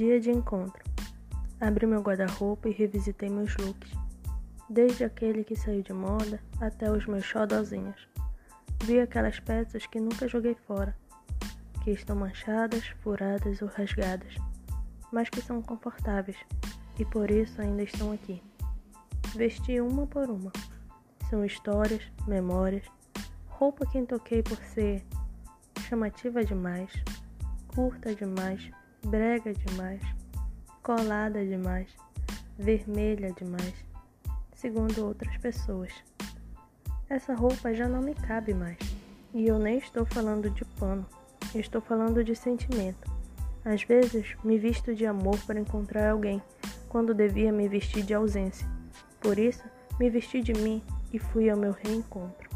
Dia de encontro. Abri meu guarda-roupa e revisitei meus looks, desde aquele que saiu de moda até os meus xodozinhos. Vi aquelas peças que nunca joguei fora, que estão manchadas, furadas ou rasgadas, mas que são confortáveis e por isso ainda estão aqui. Vesti uma por uma. São histórias, memórias, roupa que toquei por ser chamativa demais, curta demais, brega demais, colada demais, vermelha demais, segundo outras pessoas. Essa roupa já não me cabe mais. E eu nem estou falando de pano, estou falando de sentimento. Às vezes me visto de amor para encontrar alguém, quando devia me vestir de ausência. Por isso, me vesti de mim e fui ao meu reencontro.